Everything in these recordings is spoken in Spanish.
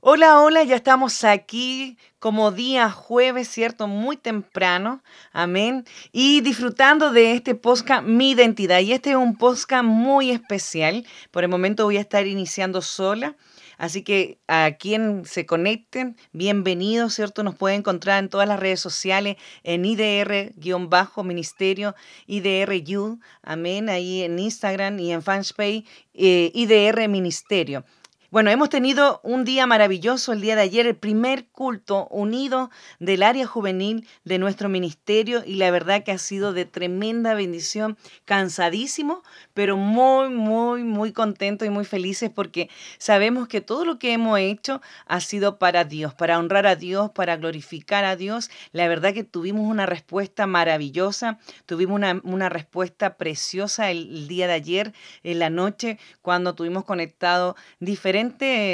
Hola, hola, ya estamos aquí como día jueves, ¿cierto? Muy temprano, amén. Y disfrutando de este podcast Mi Identidad. Y este es un podcast muy especial. Por el momento voy a estar iniciando sola. Así que a quien se conecten, bienvenidos, ¿cierto? Nos pueden encontrar en todas las redes sociales, en IDR-Ministerio, IDRU, amén, ahí en Instagram y en Fanspay, eh, IDR Ministerio. Bueno, hemos tenido un día maravilloso el día de ayer, el primer culto unido del área juvenil de nuestro ministerio y la verdad que ha sido de tremenda bendición, cansadísimo, pero muy, muy, muy contentos y muy felices porque sabemos que todo lo que hemos hecho ha sido para Dios, para honrar a Dios, para glorificar a Dios. La verdad que tuvimos una respuesta maravillosa, tuvimos una, respuesta preciosa el, el día de ayer, en la noche, cuando tuvimos conectado diferentes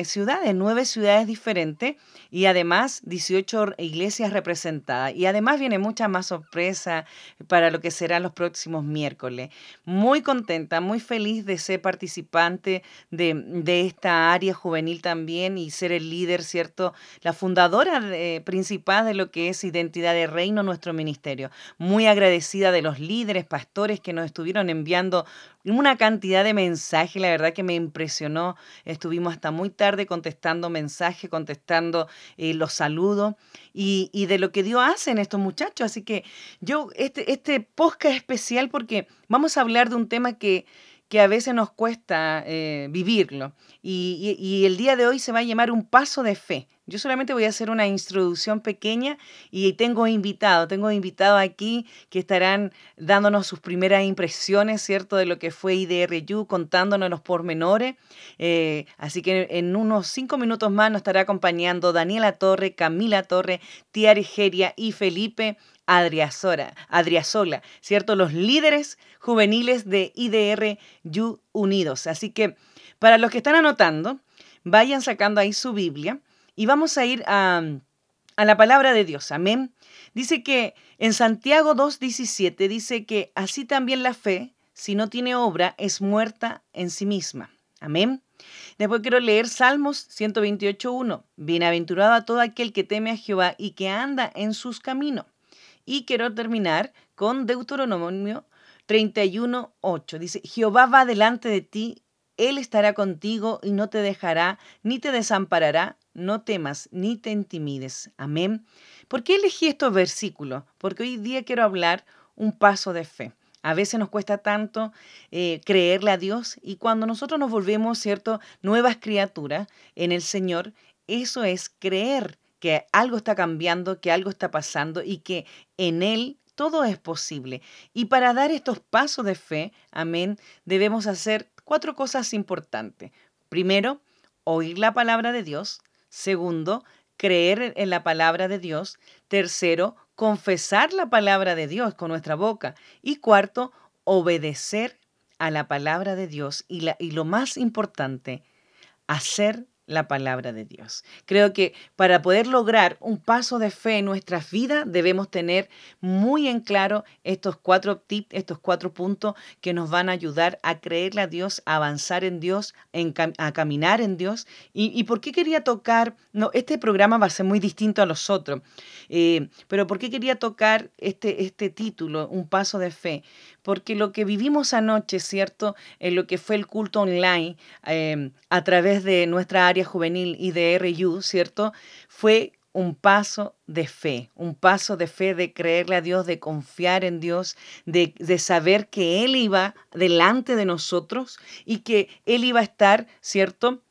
ciudades, nueve ciudades diferentes y además 18 iglesias representadas. Y además viene mucha más sorpresa para lo que serán los próximos miércoles. Muy contenta, muy feliz de ser participante de, de esta área juvenil también y ser el líder, ¿cierto? La fundadora principal de lo que es Identidad de Reino, nuestro ministerio. Muy agradecida de los líderes, pastores que nos estuvieron enviando una cantidad de mensajes, la verdad que me impresionó. Estuvimos hasta muy tarde contestando mensajes, contestando eh, los saludos y, y, de lo que Dios hace en estos muchachos. Así que yo, este, este podcast es especial porque vamos a hablar de un tema que que a veces nos cuesta eh, vivirlo. Y, el día de hoy se va a llamar un paso de fe. Yo solamente voy a hacer una introducción pequeña y tengo invitados, tengo invitados aquí que estarán dándonos sus primeras impresiones, ¿cierto?, de lo que fue IDRU, contándonos los pormenores. Eh, así que en unos cinco minutos más nos estará acompañando Daniela Torre, Camila Torre, Tía Geria y Felipe Adriasola, ¿cierto? Los líderes juveniles de IDR Unidos. Así que para los que están anotando, vayan sacando ahí su Biblia y vamos a ir a, a la palabra de Dios. Amén. Dice que en Santiago 2.17 dice que así también la fe, si no tiene obra, es muerta en sí misma. Amén. Después quiero leer Salmos 128.1. Bienaventurado a todo aquel que teme a Jehová y que anda en sus caminos. Y quiero terminar con Deuteronomio 31.8. Dice, Jehová va delante de ti, Él estará contigo y no te dejará, ni te desamparará, no temas, ni te intimides. Amén. ¿Por qué elegí estos versículos? Porque hoy día quiero hablar un paso de fe. A veces nos cuesta tanto eh, creerle a Dios y cuando nosotros nos volvemos, ¿cierto?, nuevas criaturas en el Señor, eso es creer que algo está cambiando, que algo está pasando y que en Él todo es posible. Y para dar estos pasos de fe, amén, debemos hacer cuatro cosas importantes. Primero, oír la palabra de Dios. Segundo, creer en la palabra de Dios. Tercero, confesar la palabra de Dios con nuestra boca. Y cuarto, obedecer a la palabra de Dios. Y, la, y lo más importante, hacer la palabra de Dios. Creo que para poder lograr un paso de fe en nuestras vidas debemos tener muy en claro estos cuatro tips, estos cuatro puntos que nos van a ayudar a creerle a Dios, a avanzar en Dios, a caminar en Dios. ¿Y, por qué quería tocar? No, este programa va a ser muy distinto a los otros, eh, pero ¿por qué quería tocar este, este título, Un paso de fe? porque lo que vivimos anoche, ¿cierto? En lo que fue el culto online em, a través de nuestra área juvenil y de RU, ¿cierto? Fue un paso de fe, un paso de fe de creerle a Dios, de confiar en Dios, de, saber que Él iba delante de nosotros y que Él iba a estar, ¿cierto?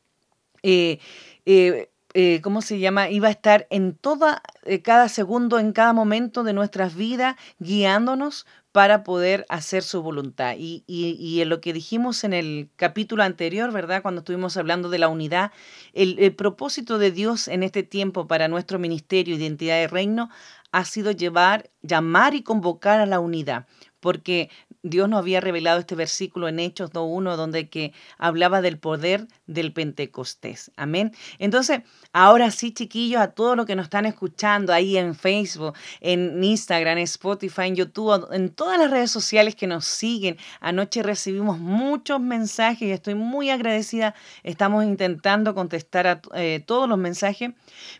Eh, eh, eh, ¿cómo se llama? Iba a estar en toda, cada segundo, en cada momento de nuestras vidas, guiándonos para poder hacer su voluntad. Y, en lo que dijimos en el capítulo anterior, ¿verdad? Cuando estuvimos hablando de la unidad, el, propósito de Dios en este tiempo para nuestro ministerio Identidad de Reino ha sido llevar, llamar y convocar a la unidad. Porque Dios nos había revelado este versículo en Hechos 2.1, donde que hablaba del poder del Pentecostés. Amén. Entonces, ahora sí, chiquillos, a todos los que nos están escuchando ahí en Facebook, en Instagram, en Spotify, en YouTube, en todas las redes sociales que nos siguen. Anoche recibimos muchos mensajes y estoy muy agradecida. Estamos intentando contestar a eh, todos los mensajes.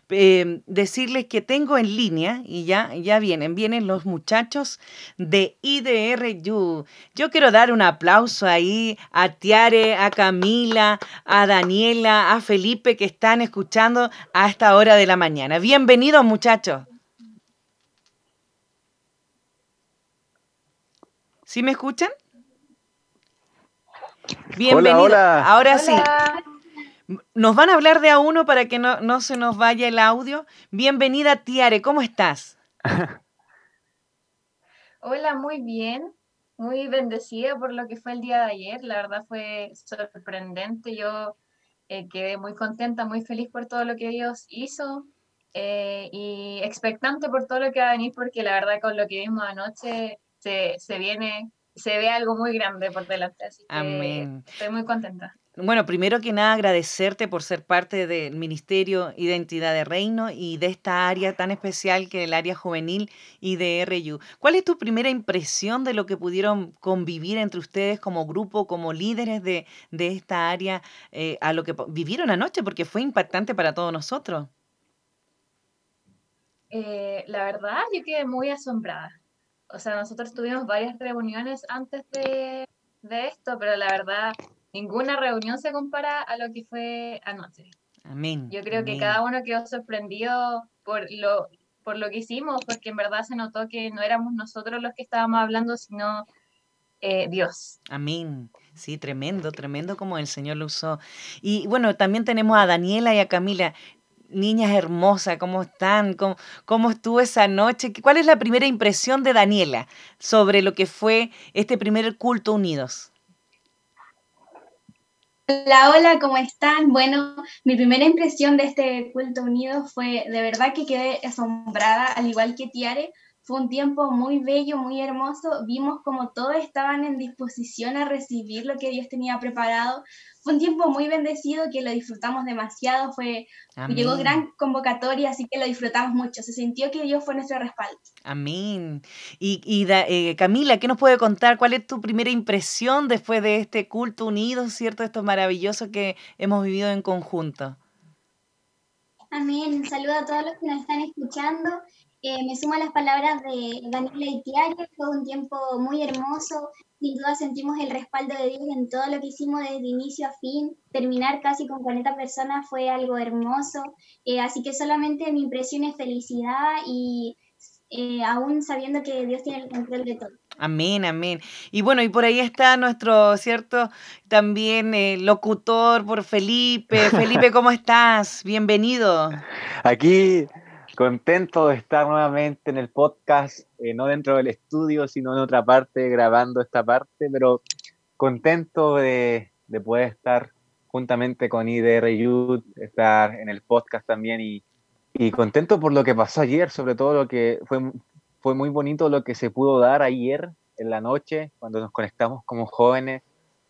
Eh, decirles que tengo en línea, y ya, ya vienen, vienen los muchachos de Yo quiero dar un aplauso ahí a Tiare, a Camila, a Daniela, a Felipe que están escuchando a esta hora de la mañana. Bienvenidos muchachos. ¿Sí me escuchan? Bienvenidos. Ahora sí. Nos van a hablar de a uno para que no, no se nos vaya el audio. Bienvenida, Tiare, ¿cómo estás? Hola, muy bien, muy bendecida por lo que fue el día de ayer. La verdad fue sorprendente. Yo eh, quedé muy contenta, muy feliz por todo lo que Dios hizo eh, y expectante por todo lo que va a venir, porque la verdad con lo que vimos anoche se, se viene, se ve algo muy grande por delante. Así que Amén. estoy muy contenta. Bueno, primero que nada agradecerte por ser parte del Ministerio Identidad de Reino y de esta área tan especial que es el área juvenil y de RU. ¿Cuál es tu primera impresión de lo que pudieron convivir entre ustedes como grupo, como líderes de, esta área, eh, a lo que vivieron anoche? Porque fue impactante para todos nosotros. Eh, la verdad, yo quedé muy asombrada. O sea, nosotros tuvimos varias reuniones antes de, de esto, pero la verdad ninguna reunión se compara a lo que fue anoche. Amén. Yo creo que cada uno quedó sorprendido por lo, por lo que hicimos, porque en verdad se notó que no éramos nosotros los que estábamos hablando, sino eh, Dios. Amén. Sí, tremendo, tremendo como el Señor lo usó. Y bueno, también tenemos a Daniela y a Camila. Niñas hermosas, ¿cómo están? ¿Cómo, ¿Cómo estuvo esa noche? ¿Cuál es la primera impresión de Daniela sobre lo que fue este primer culto unidos? Hola, hola, ¿cómo están? Bueno, mi primera impresión de este culto unido fue de verdad que quedé asombrada, al igual que Tiare, fue un tiempo muy bello, muy hermoso. Vimos como todos estaban en disposición a recibir lo que Dios tenía preparado. Fue un tiempo muy bendecido que lo disfrutamos demasiado. Fue, llegó gran convocatoria, así que lo disfrutamos mucho. Se sintió que Dios fue nuestro respaldo. Amén. Y, eh, Camila, ¿qué nos puede contar? ¿Cuál es tu primera impresión después de este culto unido, cierto? Esto maravilloso que hemos vivido en conjunto. Amén. Saludo a todos los que nos están escuchando. Eh, me sumo a las palabras de Daniela Itiario, fue un tiempo muy hermoso, sin duda sentimos el respaldo de Dios en todo lo que hicimos desde inicio a fin, terminar casi con 40 personas fue algo hermoso, eh, así que solamente mi impresión es felicidad y eh, aún sabiendo que Dios tiene el control de todo. Amén, amén. Y bueno, y por ahí está nuestro, ¿cierto? También locutor por Felipe. Felipe, ¿cómo estás? Bienvenido. Aquí Contento de estar nuevamente en el podcast, eh, no dentro del estudio, sino en otra parte, grabando esta parte, pero contento de, poder estar juntamente con IDR Youth, estar en el podcast también y, y, contento por lo que pasó ayer, sobre todo lo que fue, fue muy bonito lo que se pudo dar ayer en la noche, cuando nos conectamos como jóvenes.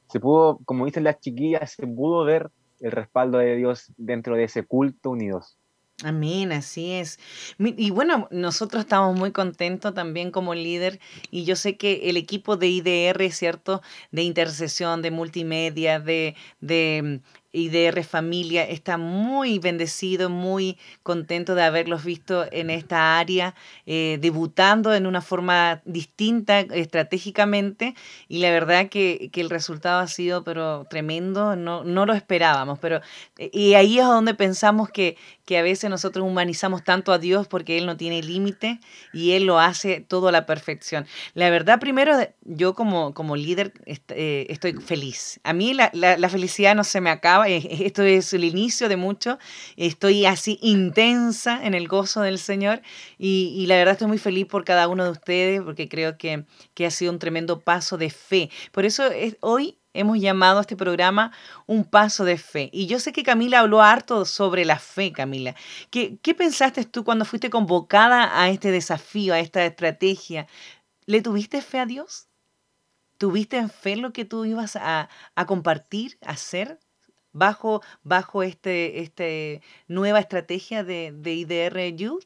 Se pudo, como dicen las chiquillas, se pudo ver el respaldo de Dios dentro de ese culto unidos. Amén, así es. Y bueno, nosotros estamos muy contentos también como líder y yo sé que el equipo de IDR, ¿cierto? De intercesión, de multimedia, de, de IDR Familia está muy bendecido, muy contento de haberlos visto en esta área, eh, debutando en una forma distinta estratégicamente y la verdad que, el resultado ha sido pero tremendo, no, no lo esperábamos, pero eh, y ahí es donde pensamos que, que a veces nosotros humanizamos tanto a Dios porque Él no tiene límite y Él lo hace todo a la perfección. La verdad, primero, yo como, como líder eh, estoy feliz. A mí la, la, la felicidad no se me acaba esto es el inicio de mucho, estoy así intensa en el gozo del Señor y, la verdad estoy muy feliz por cada uno de ustedes porque creo que, ha sido un tremendo paso de fe. Por eso hoy hemos llamado a este programa Un Paso de Fe. Y yo sé que Camila habló harto sobre la fe, Camila. ¿Qué, ¿Qué pensaste tú cuando fuiste convocada a este desafío, a esta estrategia? ¿Le tuviste fe a Dios? ¿Tuviste en fe lo que tú ibas a, a compartir, a hacer bajo, bajo este, este nueva estrategia de, de IDR Youth?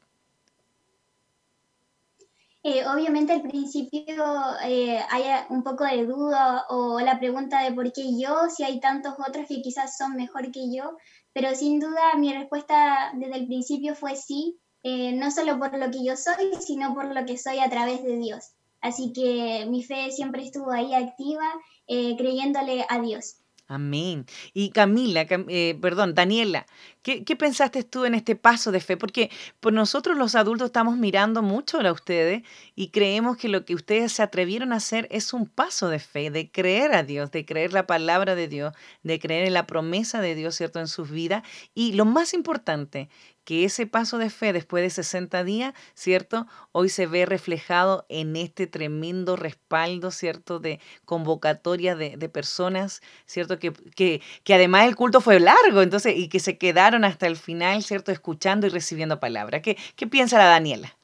Eh, obviamente al principio eh, hay un poco de duda o la pregunta de por qué yo, si hay tantos otros que quizás son mejor que yo, pero sin duda mi respuesta desde el principio fue sí, eh, no solo por lo que yo soy, sino por lo que soy a través de Dios. Así que mi fe siempre estuvo ahí activa, creyéndole a Dios. Amén. Y Camila, eh, perdón, Daniela, ¿qué, ¿qué, pensaste tú en este paso de fe? Porque por nosotros los adultos estamos mirando mucho a ustedes y creemos que lo que ustedes se atrevieron a hacer es un paso de fe, de creer a Dios, de creer la palabra de Dios, de creer en la promesa de Dios, ¿cierto?, en sus vidas. Y lo más importante, que ese paso de fe después de 60 días, ¿cierto? Hoy se ve reflejado en este tremendo respaldo, ¿cierto? De convocatoria de, personas, ¿cierto? Que, que, que, además el culto fue largo, entonces, y que se quedaron hasta el final, ¿cierto? Escuchando y recibiendo palabra. ¿Qué, qué piensa la Daniela?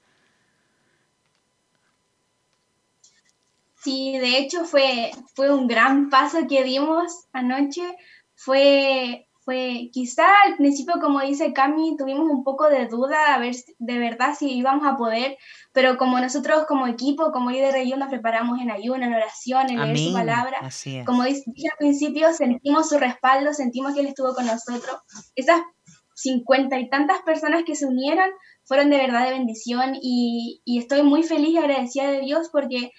Sí, de hecho fue, fue un gran paso que dimos anoche. Fue quizá al principio, como dice Cami, tuvimos un poco de duda a ver de verdad si íbamos a poder, pero como nosotros como equipo, como líder de nos preparamos en ayuno, en oración, en leer su palabra, como dije al principio, sentimos su respaldo, sentimos que Él estuvo con nosotros. Esas cincuenta y tantas personas que se unieron fueron de verdad de bendición y, estoy muy feliz y agradecida de Dios porque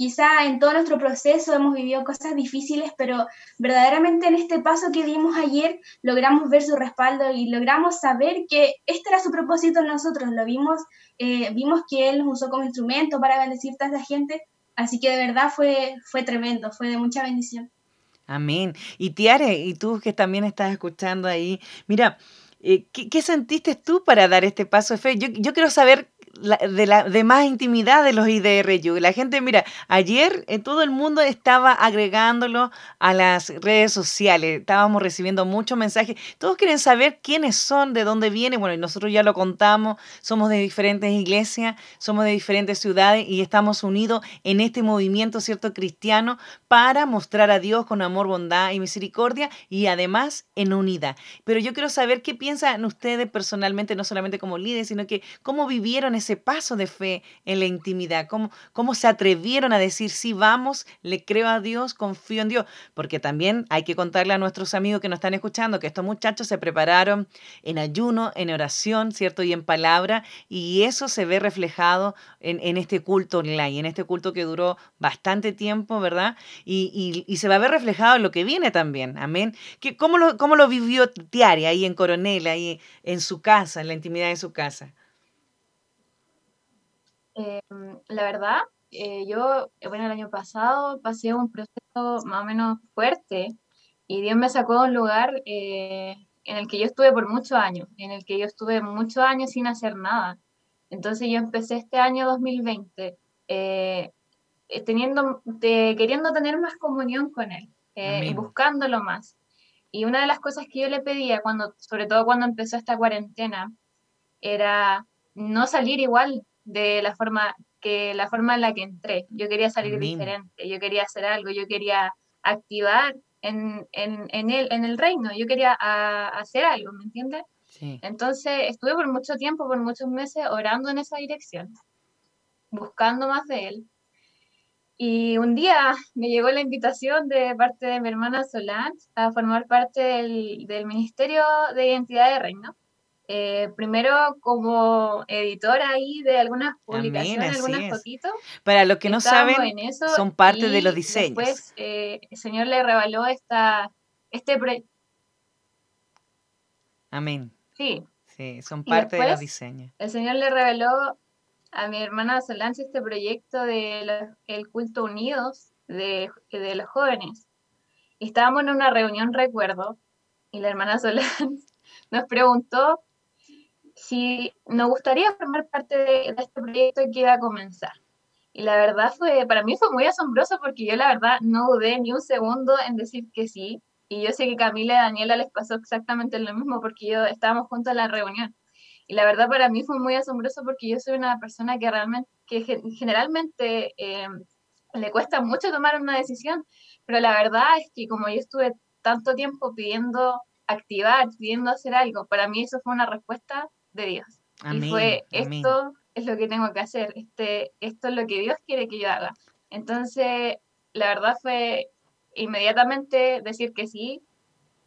Quizá en todo nuestro proceso hemos vivido cosas difíciles, pero verdaderamente en este paso que dimos ayer logramos ver su respaldo y logramos saber que este era su propósito nosotros. Lo vimos, eh, vimos que Él nos usó como instrumento para bendecir a esta gente, así que de verdad fue, fue tremendo, fue de mucha bendición. Amén. Y Tiare, y tú que también estás escuchando ahí, mira, eh, ¿qué, sentiste tú para dar este paso de fe? Yo, yo quiero saber de, la, de más intimidad de los IDRU. La gente, mira, ayer eh, todo el mundo estaba agregándolo a las redes sociales. Estábamos recibiendo muchos mensajes. Todos quieren saber quiénes son, de dónde vienen. Bueno, y nosotros ya lo contamos. Somos de diferentes iglesias, somos de diferentes ciudades y estamos unidos en este movimiento, ¿cierto?, cristiano para mostrar a Dios con amor, bondad y misericordia y además en unidad. Pero yo quiero saber qué piensan ustedes personalmente, no solamente como líderes, sino que cómo vivieron ese paso de fe en la intimidad? ¿Cómo, ¿Cómo se atrevieron a decir, sí, vamos, le creo a Dios, confío en Dios? Porque también hay que contarle a nuestros amigos que nos están escuchando que estos muchachos se prepararon en ayuno, en oración, ¿cierto? Y en palabra, y eso se ve reflejado en, en este culto online, en este culto que duró bastante tiempo, ¿verdad? Y, y, se va a ver reflejado en lo que viene también, amén. ¿Qué, cómo, lo, ¿Cómo lo vivió Tiari ahí en Coronel, ahí en su casa, en la intimidad de su casa? Em, la verdad, eh, yo, bueno, el año pasado pasé un proceso más o menos fuerte y Dios me sacó de un lugar eh, en el que yo estuve por muchos años, en el que yo estuve muchos años sin hacer nada. Entonces yo empecé este año 2020 eh, teniendo, queriendo tener más comunión con Él y buscándolo más. Y una de las cosas que yo le pedía, cuando, sobre todo cuando empezó esta cuarentena, era no salir igual, de la forma que la forma en la que entré. Yo quería salir diferente, yo quería hacer algo, yo quería activar en, en, en, el, en el reino, yo quería hacer algo, ¿me entiendes? Entonces estuve por mucho tiempo, por muchos meses, orando en esa dirección, buscando más de él. Y un día me llegó la invitación de parte de mi hermana Solange a formar parte del, del Ministerio de Identidad de Reino. Eh, primero como editora ahí de algunas publicaciones, algunas fotitos. Para los que no saben, son parte de los diseños. Después eh, el Señor le revaló esta, este proyecto. Amén. Sí. Sí, son parte de los diseños. El Señor le reveló a mi hermana Solange este proyecto de el culto unidos de, de los jóvenes. estábamos en una reunión, recuerdo, y la hermana Solange nos preguntó si nos gustaría formar parte de, este proyecto que iba a comenzar. Y la verdad fue, para mí fue muy asombroso porque yo la verdad no dudé ni un segundo en decir que sí. Y yo sé que Camila y Daniela les pasó exactamente lo mismo porque yo estábamos juntos en la reunión. Y la verdad para mí fue muy asombroso porque yo soy una persona que realmente, que generalmente eh, le cuesta mucho tomar una decisión, pero la verdad es que como yo estuve tanto tiempo pidiendo activar, pidiendo hacer algo, para mí eso fue una respuesta de Dios. y fue, esto es lo que tengo que hacer, este, esto es lo que Dios quiere que yo haga. Entonces, la verdad fue inmediatamente decir que sí.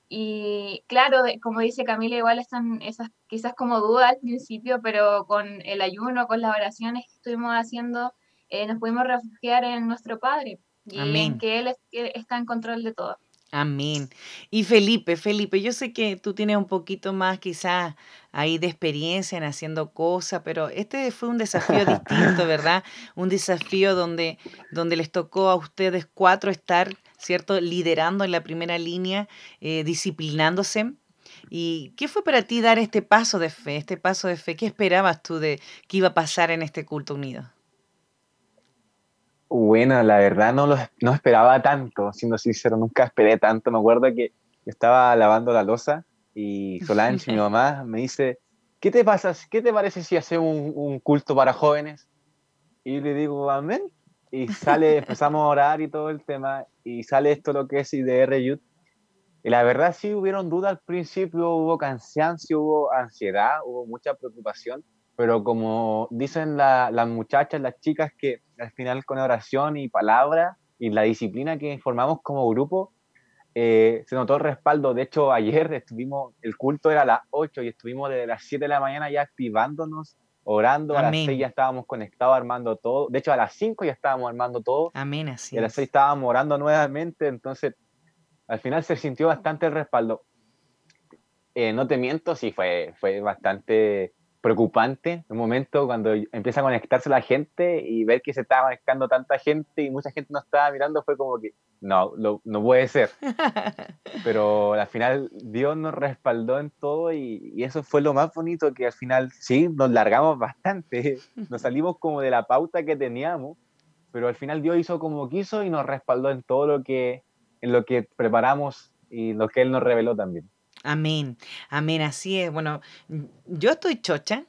Y claro, como dice Camila, igual están esas quizás como dudas al principio, pero con el ayuno, con las oraciones que estuvimos haciendo, eh, nos pudimos refugiar en nuestro Padre y en que Él está en control de todo. Amén. Y Felipe, Felipe, yo sé que tú tienes un poquito más quizás ahí de experiencia en haciendo cosas, pero este fue un desafío distinto, ¿verdad? Un desafío donde, donde les tocó a ustedes cuatro estar, ¿cierto? Liderando en la primera línea, eh, disciplinándose. ¿Y qué fue para ti dar este paso de fe, este paso de fe? ¿Qué esperabas tú de que iba a pasar en este culto unido? Bueno, la verdad no lo no esperaba tanto, siendo sincero, nunca esperé tanto. Me acuerdo que estaba lavando la losa y Solange, mi mamá, me dice, ¿qué te pasa? ¿Qué te parece si hacemos un, culto para jóvenes? Y le digo, amén. Y sale, empezamos a orar y todo el tema, y sale esto lo que es IDR Youth. Y la verdad sí hubieron dudas al principio, hubo cansancio, hubo ansiedad, hubo mucha preocupación, pero como dicen las muchachas, las chicas, que al final con oración y palabra y la disciplina que formamos como grupo, eh, se notó el respaldo. De hecho, ayer estuvimos, el culto era a las 8 y estuvimos desde las 7 de la mañana ya activándonos, orando. A las 6 ya estábamos conectados armando todo. De hecho, a las 5 ya estábamos armando todo. Amén, así. Y a las 6 estábamos orando nuevamente. Entonces, al final se sintió bastante el respaldo. Eh, no te miento, sí, fue, fue bastante preocupante un momento cuando empieza a conectarse la gente y ver que se estaba conectando tanta gente y mucha gente no estaba mirando fue como que no, no puede ser. Pero al final Dios nos respaldó en todo y, y, eso fue lo más bonito que al final sí, nos largamos bastante, nos salimos como de la pauta que teníamos, pero al final Dios hizo como quiso y nos respaldó en todo lo que, en lo que preparamos y lo que Él nos reveló también. Amén, amén, así es. Bueno, yo estoy chocha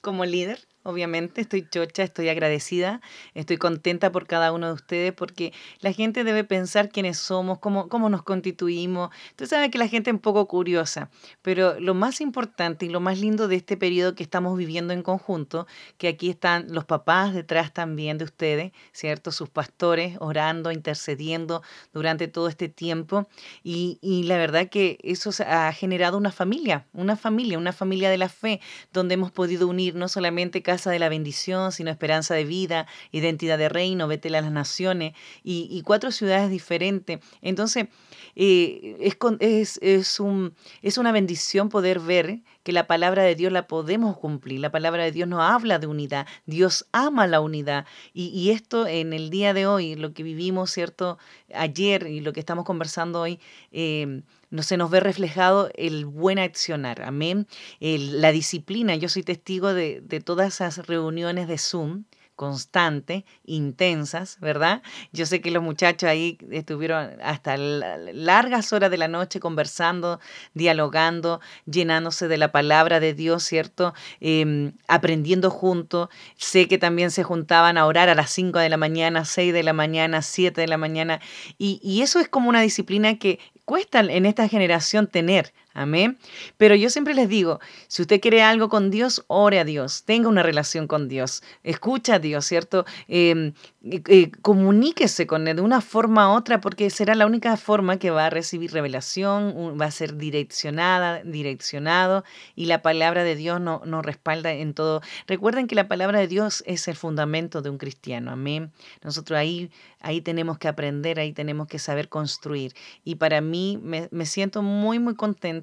como líder obviamente, estoy chocha, estoy agradecida, estoy contenta por cada uno de ustedes porque la gente debe pensar quiénes somos, cómo, cómo nos constituimos. Tú sabes que la gente es un poco curiosa, pero lo más importante y lo más lindo de este periodo que estamos viviendo en conjunto, que aquí están los papás detrás también de ustedes, ¿cierto? Sus pastores orando, intercediendo durante todo este tiempo y, y la verdad que eso ha generado una familia, una familia, una familia de la fe, donde hemos podido unir no solamente casa de la bendición, sino esperanza de vida, identidad de reino, vete a las naciones y, cuatro ciudades diferentes. Entonces, eh, es, un, es una bendición poder ver que la palabra de Dios la podemos cumplir. La palabra de Dios nos habla de unidad. Dios ama la unidad. Y, esto en el día de hoy, lo que vivimos, ¿cierto? Ayer y lo que estamos conversando hoy, eh, no se nos ve reflejado el buen accionar, amén. la disciplina, yo soy testigo de, todas esas reuniones de Zoom constantes, intensas, ¿verdad? Yo sé que los muchachos ahí estuvieron hasta largas horas de la noche conversando, dialogando, llenándose de la palabra de Dios, ¿cierto? Em, aprendiendo juntos. Sé que también se juntaban a orar a las 5 de la mañana, 6 de la mañana, 7 de la mañana. Y eso es como una disciplina que cuesta en esta generación tener. Amén. Pero yo siempre les digo, si usted quiere algo con Dios, ore a Dios, tenga una relación con Dios, escucha a Dios, ¿cierto? Em, eh, comuníquese con Él de una forma u otra, porque será la única forma que va a recibir revelación, va a ser direccionada, direccionado, y la palabra de Dios nos no respalda en todo. Recuerden que la palabra de Dios es el fundamento de un cristiano. Amén. Nosotros ahí, ahí tenemos que aprender, ahí tenemos que saber construir. Y para mí me, me siento muy, muy contenta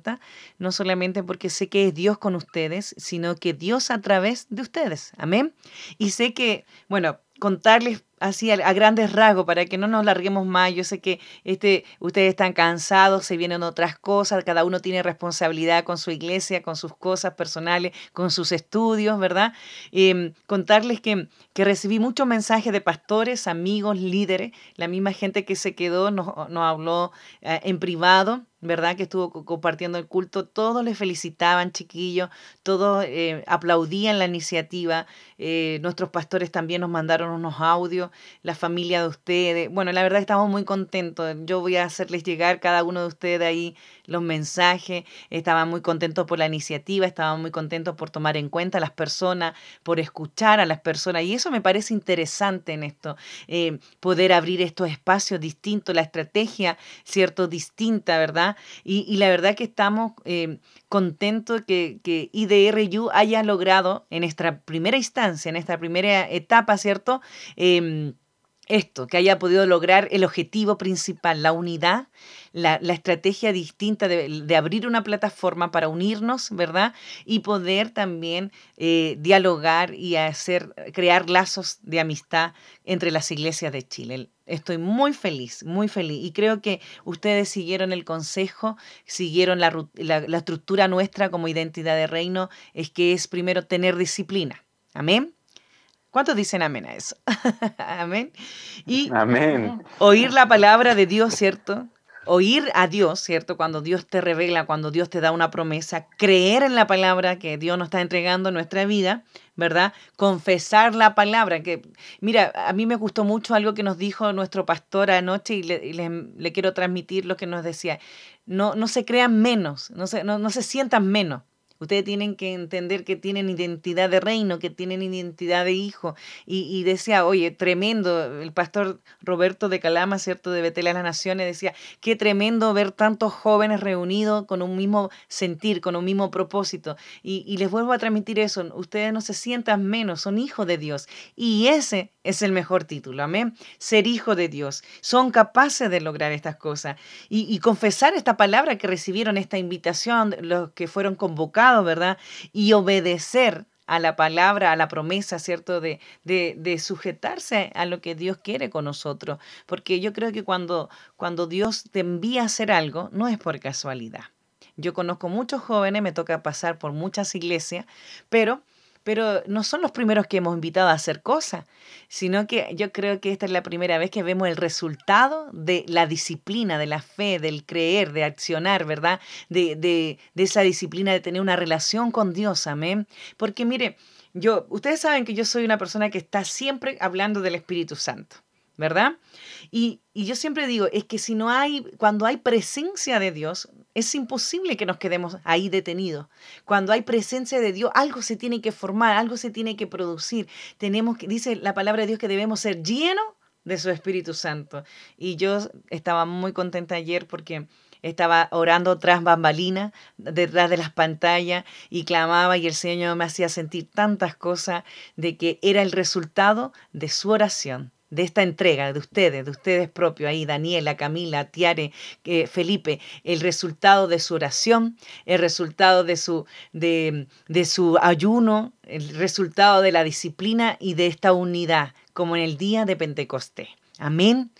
no solamente porque sé que es Dios con ustedes, sino que Dios a través de ustedes. Amén. Y sé que, bueno, contarles así a, grandes rasgos para que no nos larguemos más. Yo sé que este, ustedes están cansados, se vienen otras cosas, cada uno tiene responsabilidad con su iglesia, con sus cosas personales, con sus estudios, ¿verdad? Em, contarles que, que, recibí muchos mensajes de pastores, amigos, líderes, la misma gente que se quedó nos, nos habló eh, en privado ¿verdad? Que estuvo compartiendo el culto, todos le felicitaban, chiquillos, todos eh, aplaudían la iniciativa, eh, nuestros pastores también nos mandaron unos audios, la familia de ustedes, bueno, la verdad estamos muy contentos, yo voy a hacerles llegar cada uno de ustedes ahí los mensajes, estaban muy contentos por la iniciativa, estaban muy contentos por tomar en cuenta a las personas, por escuchar a las personas, y eso me parece interesante en esto, eh, poder abrir estos espacios distintos, la estrategia, ¿cierto? Distinta, ¿verdad? Y, la verdad que estamos eh, contentos que, que IDRU haya logrado en esta primera instancia, en esta primera etapa, ¿cierto? Em, esto, que haya podido lograr el objetivo principal, la unidad, la, estrategia distinta de, abrir una plataforma para unirnos, ¿verdad? Y poder también eh, dialogar y hacer, crear lazos de amistad entre las iglesias de Chile. Estoy muy feliz, muy feliz. Y creo que ustedes siguieron el consejo, siguieron la, la estructura nuestra como identidad de reino, es que es primero tener disciplina. Amén. ¿Cuántos dicen amén a eso? amén. Y amén. oír la palabra de Dios, ¿cierto? Oír a Dios, ¿cierto? Cuando Dios te revela, cuando Dios te da una promesa, creer en la palabra que Dios nos está entregando en nuestra vida, ¿verdad? Confesar la palabra. Que, mira, a mí me gustó mucho algo que nos dijo nuestro pastor anoche y le, quiero transmitir lo que nos decía. No, no se crean menos, no se, no se sientan menos. Ustedes tienen que entender que tienen identidad de reino, que tienen identidad de hijo. Y, decía, oye, tremendo, el pastor Roberto de Calama, ¿cierto? De Betel a las Naciones, decía, qué tremendo ver tantos jóvenes reunidos con un mismo sentir, con un mismo propósito. Y, y les vuelvo a transmitir eso, ustedes no se sientan menos, son hijos de Dios. Y ese es el mejor título, amén. Ser hijo de Dios. Son capaces de lograr estas cosas. Y, confesar esta palabra que recibieron, esta invitación, los que fueron convocados, ¿verdad? Y obedecer a la palabra, a la promesa, ¿cierto? De, de, de, sujetarse a lo que Dios quiere con nosotros. Porque yo creo que cuando, cuando Dios te envía a hacer algo, no es por casualidad. Yo conozco muchos jóvenes, me toca pasar por muchas iglesias, pero pero no son los primeros que hemos invitado a hacer cosas, sino que yo creo que esta es la primera vez que vemos el resultado de la disciplina, de la fe, del creer, de accionar, ¿verdad? De, de, de esa disciplina de tener una relación con Dios, amén. Porque mire, yo, ustedes saben que yo soy una persona que está siempre hablando del Espíritu Santo. ¿Verdad? Y, yo siempre digo, es que si no hay, cuando hay presencia de Dios, es imposible que nos quedemos ahí detenidos. Cuando hay presencia de Dios, algo se tiene que formar, algo se tiene que producir. Tenemos que, dice la palabra de Dios que debemos ser llenos de su Espíritu Santo. Y yo estaba muy contenta ayer porque estaba orando tras bambalina, detrás de las pantallas, y clamaba y el Señor me hacía sentir tantas cosas de que era el resultado de su oración, de esta entrega de ustedes, de ustedes propios, ahí Daniela, Camila, Tiare, eh, Felipe, el resultado de su oración, el resultado de su, de, de su ayuno, el resultado de la disciplina y de esta unidad, como en el día de Pentecostés. Amén.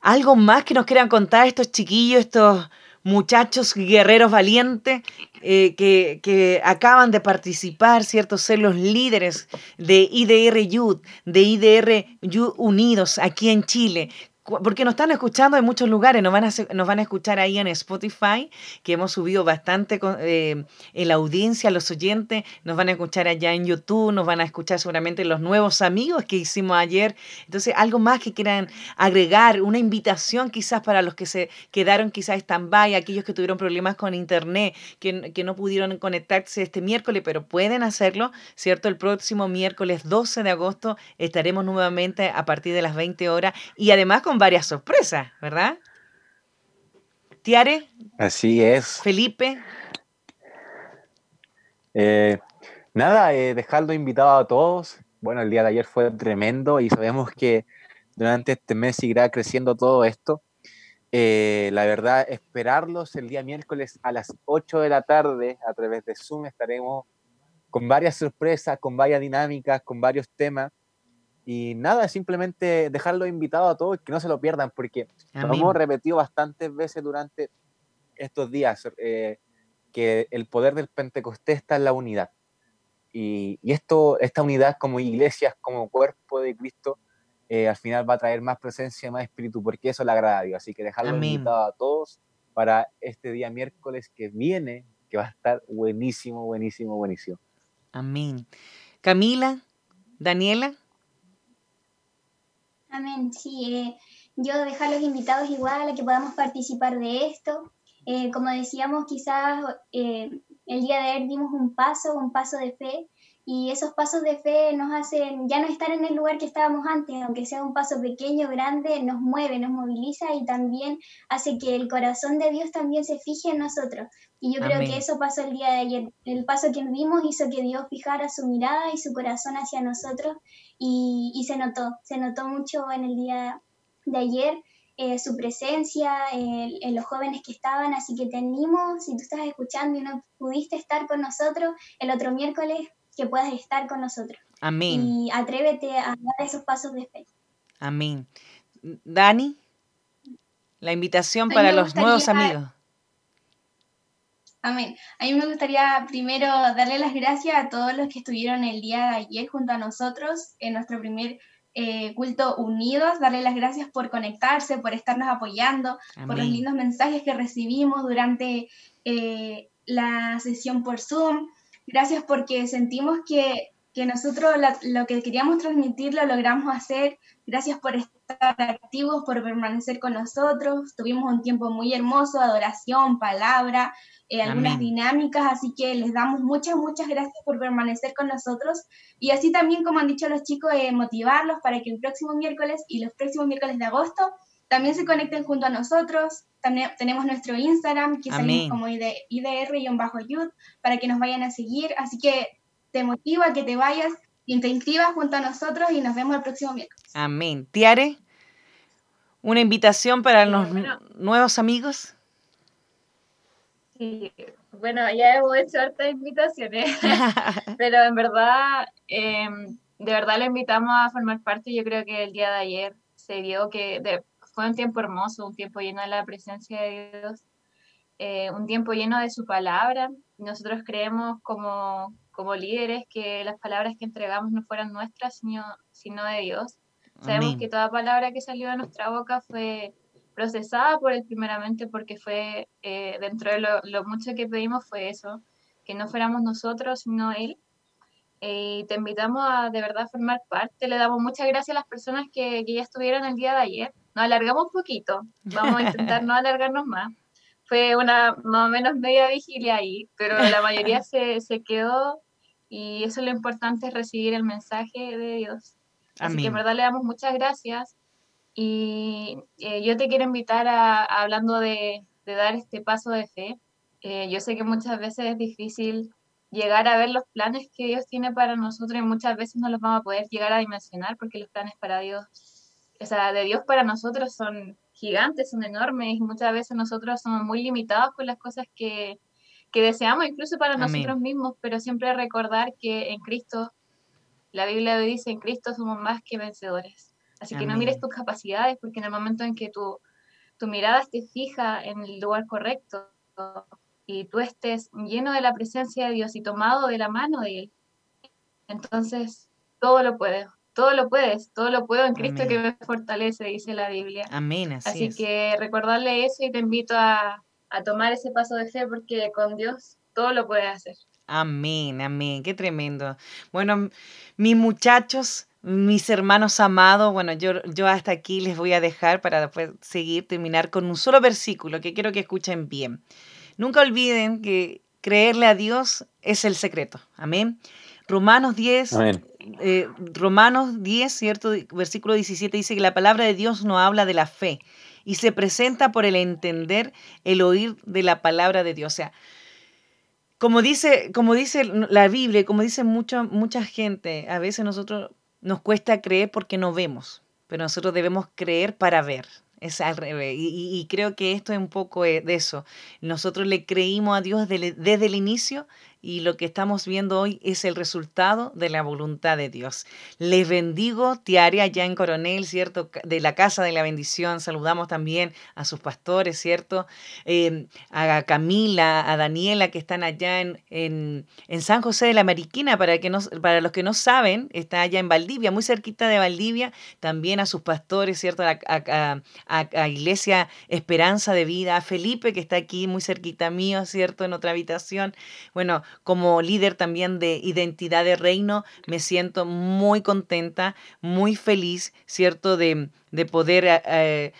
¿Algo más que nos quieran contar estos chiquillos, estos muchachos guerreros valientes eh, que, acaban de participar, ¿cierto? Ser los líderes de IDR Youth, de IDR Youth Unidos aquí en Chile porque nos están escuchando en muchos lugares, nos van a, nos van a escuchar ahí en Spotify, que hemos subido bastante eh, en la audiencia, los oyentes, nos van a escuchar allá en YouTube, nos van a escuchar seguramente los nuevos amigos que hicimos ayer. Entonces, algo más que quieran agregar, una invitación quizás para los que se quedaron quizás stand-by, aquellos que tuvieron problemas con internet, que, que no pudieron conectarse este miércoles, pero pueden hacerlo, ¿cierto? El próximo miércoles 12 de agosto estaremos nuevamente a partir de las 20 horas y además con varias sorpresas, ¿verdad? Tiare. Así es. Felipe. Eh, nada, eh, dejarlo invitado a todos. Bueno, el día de ayer fue tremendo y sabemos que durante este mes seguirá creciendo todo esto. Eh, la verdad, esperarlos el día miércoles a las 8 de la tarde a través de Zoom. Estaremos con varias sorpresas, con varias dinámicas, con varios temas. Y nada, simplemente dejarlo invitado a todos que no se lo pierdan, porque lo hemos repetido bastantes veces durante estos días, eh, que el poder del Pentecostés está en la unidad. Y, esto, esta unidad como iglesias, como cuerpo de Cristo, eh, al final va a traer más presencia, más espíritu, porque eso le agrada a Dios. Así que dejarlo invitado a todos para este día miércoles que viene, que va a estar buenísimo, buenísimo, buenísimo. Amén. Camila, Daniela. Amén, sí. Eh, yo dejar los invitados igual a que podamos participar de esto. Eh, como decíamos, quizás eh, el día de ayer dimos un paso, un paso de fe, y esos pasos de fe nos hacen ya no estar en el lugar que estábamos antes, aunque sea un paso pequeño, grande, nos mueve, nos moviliza y también hace que el corazón de Dios también se fije en nosotros. Y yo creo que eso pasó el día de ayer. El paso que vimos hizo que Dios fijara su mirada y su corazón hacia nosotros y, y se notó, se notó mucho en el día de ayer. Eh, su presencia, en los jóvenes que estaban, así que te animo, si tú estás escuchando y no pudiste estar con nosotros, el otro miércoles que puedas estar con nosotros. Amén. Y atrévete a dar esos pasos de fe. Amén. Dani, la invitación para los nuevos amigos. Amén. A mí me gustaría primero darle las gracias a todos los que estuvieron el día de ayer junto a nosotros en nuestro primer eh, culto unidos, darle las gracias por conectarse, por estarnos apoyando, por los lindos mensajes que recibimos durante eh, la sesión por Zoom. Gracias porque sentimos que, que nosotros lo que queríamos transmitir lo logramos hacer. Gracias por estar activos, por permanecer con nosotros. Tuvimos un tiempo muy hermoso, adoración, palabra, eh, algunas dinámicas, así que les damos muchas, muchas gracias por permanecer con nosotros. Y así también, como han dicho los chicos, eh, motivarlos para que el próximo miércoles y los próximos miércoles de agosto también se conecten junto a nosotros. También tenemos nuestro Instagram, que salimos como IDR-Youth, para que nos vayan a seguir. Así que te motivo a que te vayas y te inscribas junto a nosotros y nos vemos el próximo miércoles. Amén. Tiare, una invitación para los nuevos amigos. Sí, bueno, ya hemos hecho hartas invitaciones, pero en verdad, em, de verdad le invitamos a formar parte. Yo creo que el día de ayer se vio que fue un tiempo hermoso, un tiempo lleno de la presencia de Dios, eh, un tiempo lleno de su palabra. Nosotros creemos como, como líderes que las palabras que entregamos no fueran nuestras, sino, sino de Dios. Sabemos que toda palabra que salió de nuestra boca fue procesada por Él primeramente porque fue, eh, dentro de lo, mucho que pedimos fue eso, que no fuéramos nosotros, sino Él. Eh, y te invitamos a de verdad formar parte. Le damos muchas gracias a las personas que, que ya estuvieron el día de ayer. Nos alargamos un poquito, vamos a intentar no alargarnos más. Fue una más o menos media vigilia ahí, pero la mayoría se, se quedó y eso es lo importante, es recibir el mensaje de Dios. Así que en verdad le damos muchas gracias y eh, yo te quiero invitar a, hablando de, de, dar este paso de fe. Eh, yo sé que muchas veces es difícil llegar a ver los planes que Dios tiene para nosotros y muchas veces no los vamos a poder llegar a dimensionar porque los planes para Dios, o sea, de Dios para nosotros son gigantes, son enormes y muchas veces nosotros somos muy limitados con las cosas que, que deseamos, incluso para nosotros mismos, pero siempre recordar que en Cristo, la Biblia dice, en Cristo somos más que vencedores. Así que no mires tus capacidades, porque en el momento en que tu, tu mirada esté fija en el lugar correcto y tú estés lleno de la presencia de Dios y tomado de la mano de Él, entonces todo lo puedes, todo lo puedes, todo lo puedo en Cristo que me fortalece, dice la Biblia. Amén. Así, que recordarle eso y te invito a, a tomar ese paso de fe porque con Dios todo lo puedes hacer. Amén, amén, qué tremendo. Bueno, mis muchachos, mis hermanos amados, bueno, yo, yo hasta aquí les voy a dejar para después seguir, terminar con un solo versículo que quiero que escuchen bien. Nunca olviden que creerle a Dios es el secreto. Amén. Romanos 10, eh, Romanos 10, ¿cierto? Versículo 17 dice que la palabra de Dios no habla de la fe y se presenta por el entender, el oír de la palabra de Dios. O sea, como dice, como dice la Biblia, como dice mucha, mucha gente, a veces nosotros nos cuesta creer porque no vemos, pero nosotros debemos creer para ver. Es al revés. Y, creo que esto es un poco de eso. Nosotros le creímos a Dios desde, el inicio y lo que estamos viendo hoy es el resultado de la voluntad de Dios. Les bendigo, Tiare, allá en Coronel, ¿cierto? De la Casa de la Bendición. Saludamos también a sus pastores, ¿cierto? Em, a Camila, a Daniela, que están allá en, en, San José de la Mariquina, para, que no, para los que no saben, está allá en Valdivia, muy cerquita de Valdivia. También a sus pastores, ¿cierto? A, a Iglesia Esperanza de Vida, a Felipe, que está aquí muy cerquita mío, ¿cierto? En otra habitación. Bueno, como líder también de identidad de reino, me siento muy contenta, muy feliz, ¿cierto? De, de poder... Eh,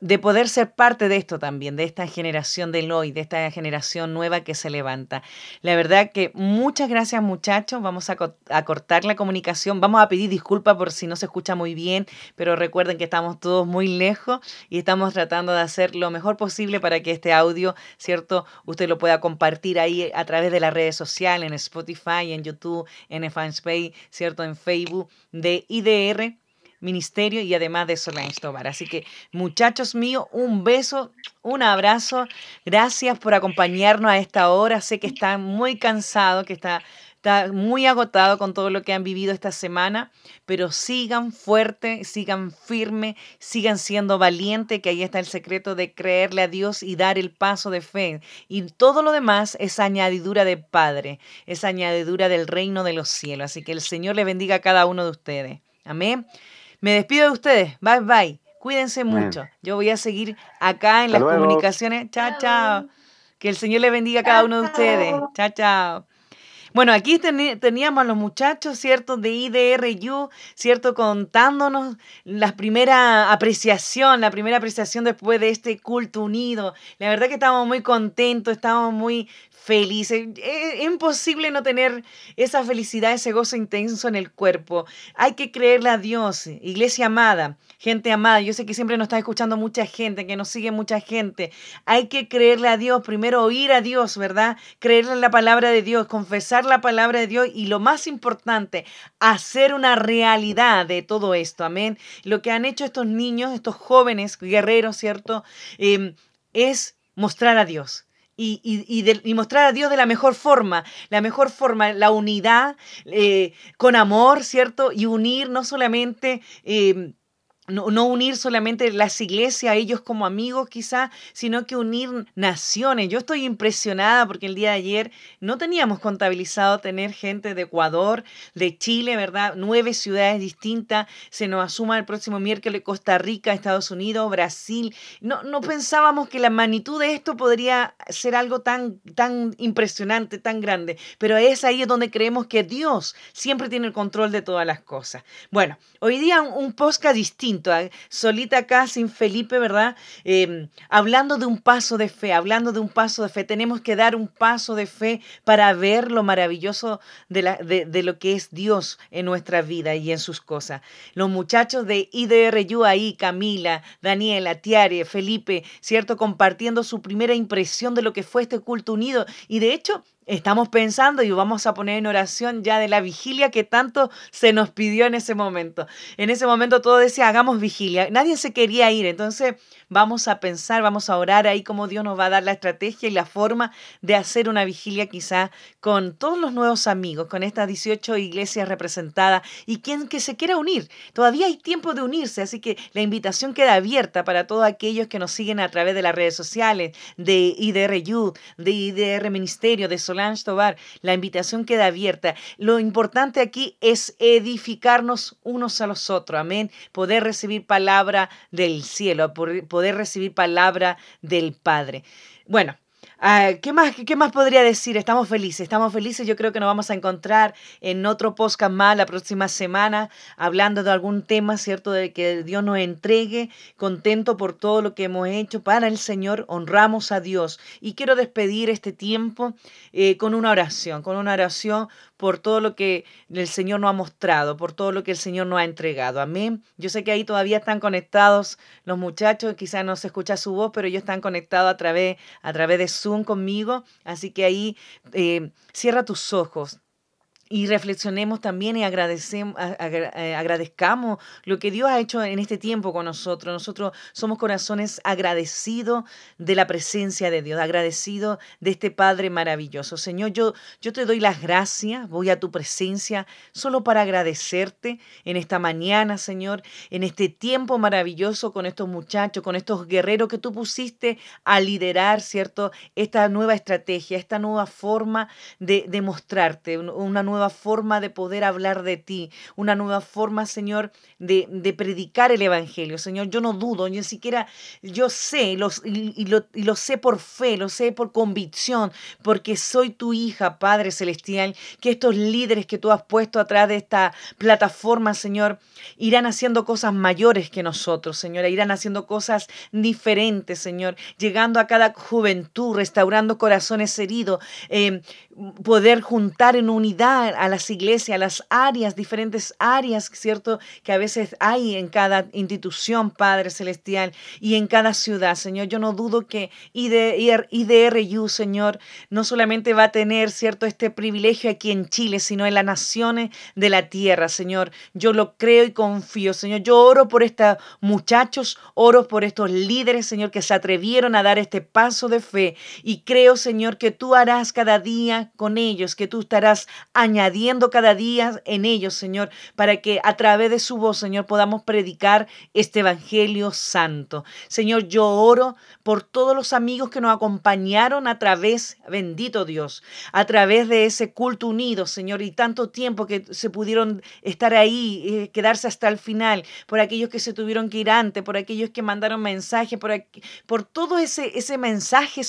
de poder ser parte de esto también, de esta generación del hoy, de esta generación nueva que se levanta. La verdad que muchas gracias muchachos, vamos a, cortar la comunicación, vamos a pedir disculpas por si no se escucha muy bien, pero recuerden que estamos todos muy lejos y estamos tratando de hacer lo mejor posible para que este audio, ¿cierto? Usted lo pueda compartir ahí a través de las redes sociales, en Spotify, en YouTube, en Fanspace, ¿cierto? En Facebook de IDR ministerio y además de Solange Tobar. Así que muchachos míos, un beso, un abrazo. Gracias por acompañarnos a esta hora. Sé que están muy cansados, que está, está muy agotado con todo lo que han vivido esta semana, pero sigan fuerte, sigan firme, sigan siendo valientes, que ahí está el secreto de creerle a Dios y dar el paso de fe. Y todo lo demás es añadidura de Padre, es añadidura del reino de los cielos. Así que el Señor le bendiga a cada uno de ustedes. Amén. Me despido de ustedes. Bye, bye. Cuídense mucho. Yo voy a seguir acá en las comunicaciones. Chao, chao. Que el Señor le bendiga a cada uno de ustedes. Chao, chao. Bueno, aquí teníamos a los muchachos, ¿cierto? De IDRU, ¿cierto? Contándonos la primera apreciación, la primera apreciación después de este culto unido. La verdad que estamos muy contentos, estamos muy felices. Es imposible no tener esa felicidad, ese gozo intenso en el cuerpo. Hay que creerle a Dios, iglesia amada, gente amada. Yo sé que siempre nos está escuchando mucha gente, que nos sigue mucha gente. Hay que creerle a Dios, primero oír a Dios, ¿verdad? Creerle en la palabra de Dios, confesar la palabra de Dios y lo más importante, hacer una realidad de todo esto. Amén. Lo que han hecho estos niños, estos jóvenes guerreros, ¿cierto? Em, es mostrar a Dios y, mostrar a Dios de la mejor forma, la mejor forma, la unidad eh, con amor, ¿cierto? Y unir no solamente... Eh, no, unir solamente las iglesias, ellos como amigos quizás, sino que unir naciones. Yo estoy impresionada porque el día de ayer no teníamos contabilizado tener gente de Ecuador, de Chile, ¿verdad? Nueve ciudades distintas. Se nos asuma el próximo miércoles Costa Rica, Estados Unidos, Brasil. No, no pensábamos que la magnitud de esto podría ser algo tan, tan impresionante, tan grande. Pero es ahí donde creemos que Dios siempre tiene el control de todas las cosas. Bueno, hoy día un, un podcast distinto solita acá sin Felipe, ¿verdad? Em, hablando de un paso de fe, hablando de un paso de fe. Tenemos que dar un paso de fe para ver lo maravilloso de, de, lo que es Dios en nuestra vida y en sus cosas. Los muchachos de IDRU ahí, Camila, Daniela, Tiare, Felipe, ¿cierto? Compartiendo su primera impresión de lo que fue este culto unido. Y de hecho, estamos pensando y vamos a poner en oración ya de la vigilia que tanto se nos pidió en ese momento. En ese momento todo decía, hagamos vigilia. Nadie se quería ir, entonces vamos a pensar, vamos a orar ahí cómo Dios nos va a dar la estrategia y la forma de hacer una vigilia quizá con todos los nuevos amigos, con estas 18 iglesias representadas y quien que se quiera unir. Todavía hay tiempo de unirse, así que la invitación queda abierta para todos aquellos que nos siguen a través de las redes sociales, de IDR Youth, de IDR Ministerio, de Tobar. La invitación queda abierta. Lo importante aquí es edificarnos unos a los otros, amén. Poder recibir palabra del cielo, poder recibir palabra del Padre. Bueno, Ah, ¿qué, más, ¿Qué más podría decir? Estamos felices, estamos felices. Yo creo que nos vamos a encontrar en otro podcast más la próxima semana, hablando de algún tema, ¿cierto? De que Dios nos entregue, contento por todo lo que hemos hecho para el Señor, honramos a Dios. Y quiero despedir este tiempo eh, con una oración, con una oración por todo lo que el Señor nos ha mostrado, por todo lo que el Señor nos ha entregado. Amén. Yo sé que ahí todavía están conectados los muchachos, quizás no se escucha su voz, pero ellos están conectados a través, a través de Zoom conmigo. Así que ahí eh, cierra tus ojos y reflexionemos también y agradecemos, eh, agradezcamos lo que Dios ha hecho en este tiempo con nosotros. Nosotros somos corazones agradecidos de la presencia de Dios, agradecidos de este Padre maravilloso. Señor, yo, yo te doy las gracias, voy a tu presencia solo para agradecerte en esta mañana, Señor, en este tiempo maravilloso con estos muchachos, con estos guerreros que tú pusiste a liderar, ¿cierto? Esta nueva estrategia, esta nueva forma de, de mostrarte, una nueva forma de poder hablar de ti, una nueva forma, Señor, de, predicar el Evangelio. Señor, yo no dudo, ni siquiera yo sé, y, lo, sé por fe, lo sé por convicción, porque soy tu hija, Padre Celestial, que estos líderes que tú has puesto atrás de esta plataforma, Señor, irán haciendo cosas mayores que nosotros, Señor, irán haciendo cosas diferentes, Señor, llegando a cada juventud, restaurando corazones heridos, eh, poder juntar en unidad a las iglesias, a las áreas, diferentes áreas, ¿cierto? Que a veces hay en cada institución, Padre Celestial, y en cada ciudad, Señor. Yo no dudo que IDRU, Señor, no solamente va a tener, ¿cierto?, este privilegio aquí en Chile, sino en las naciones de la tierra, Señor. Yo lo creo y confío, Señor. Yo oro por estos muchachos, oro por estos líderes, Señor, que se atrevieron a dar este paso de fe. Y creo, Señor, que tú harás cada día con ellos, que tú estarás añadiendo cada día en ellos, Señor, para que a través de su voz, Señor, podamos predicar este Evangelio santo. Señor, yo oro por todos los amigos que nos acompañaron a través, bendito Dios, a través de ese culto unido, Señor, y tanto tiempo que se pudieron estar ahí, eh, quedarse hasta el final, por aquellos que se tuvieron que ir antes, por aquellos que mandaron mensajes, por, por todo ese, ese mensaje,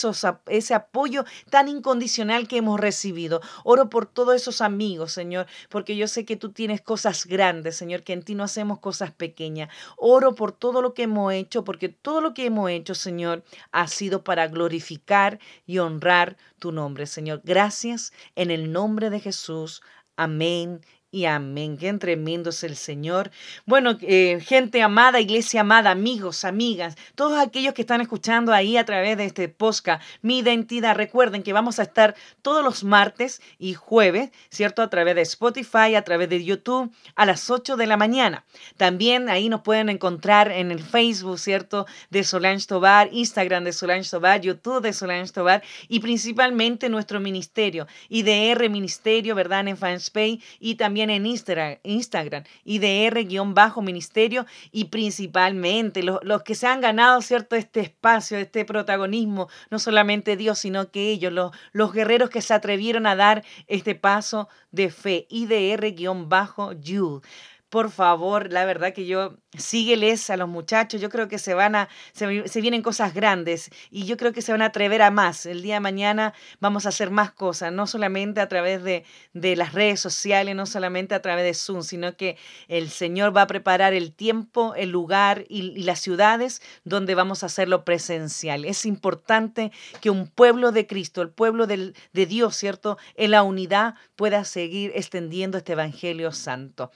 ese apoyo tan incondicional que hemos recibido. Oro por todos esos amigos, Señor, porque yo sé que tú tienes cosas grandes, Señor, que en ti no hacemos cosas pequeñas. Oro por todo lo que hemos hecho, porque todo lo que hemos hecho, Señor, ha sido para glorificar y honrar tu nombre, Señor. Gracias en el nombre de Jesús. Amén y amén. Qué tremendo es el Señor. Bueno, eh, gente amada, iglesia amada, amigos, amigas, todos aquellos que están escuchando ahí a través de este podcast, mi identidad, recuerden que vamos a estar todos los martes y jueves, ¿cierto? A través de Spotify, a través de YouTube, a las 8 de la mañana. También ahí nos pueden encontrar en el Facebook, ¿cierto? De Solange Tobar, Instagram de Solange Tobar, YouTube de Solange Tobar y principalmente nuestro ministerio, IDR Ministerio, ¿verdad? En Fanspay y también en Instagram, Instagram IDR-ministerio y principalmente los, los, que se han ganado cierto este espacio, este protagonismo, no solamente Dios, sino que ellos, los, los guerreros que se atrevieron a dar este paso de fe, IDR-you por favor, la verdad que yo sígueles a los muchachos, yo creo que se van a, se, vienen cosas grandes y yo creo que se van a atrever a más. El día de mañana vamos a hacer más cosas, no solamente a través de, de las redes sociales, no solamente a través de Zoom, sino que el Señor va a preparar el tiempo, el lugar y, las ciudades donde vamos a hacerlo presencial. Es importante que un pueblo de Cristo, el pueblo de Dios, ¿cierto? En la unidad pueda seguir extendiendo este Evangelio Santo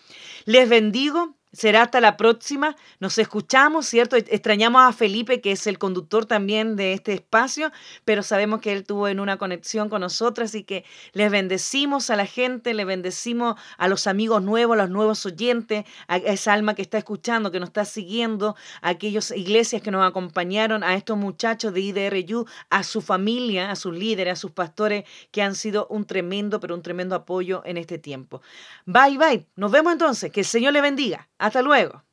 bendigo. Será hasta la próxima. Nos escuchamos, ¿cierto? Extrañamos a Felipe, que es el conductor también de este espacio, pero sabemos que él tuvo en una conexión con nosotras y que les bendecimos a la gente, le bendecimos a los amigos nuevos, a los nuevos oyentes, a esa alma que está escuchando, que nos está siguiendo, a aquellas iglesias que nos acompañaron, a estos muchachos de IDRU, a su familia, a sus líderes, a sus pastores, que han sido un tremendo, pero un tremendo apoyo en este tiempo. Bye, bye. Nos vemos entonces. Que el Señor le bendiga. Hasta luego.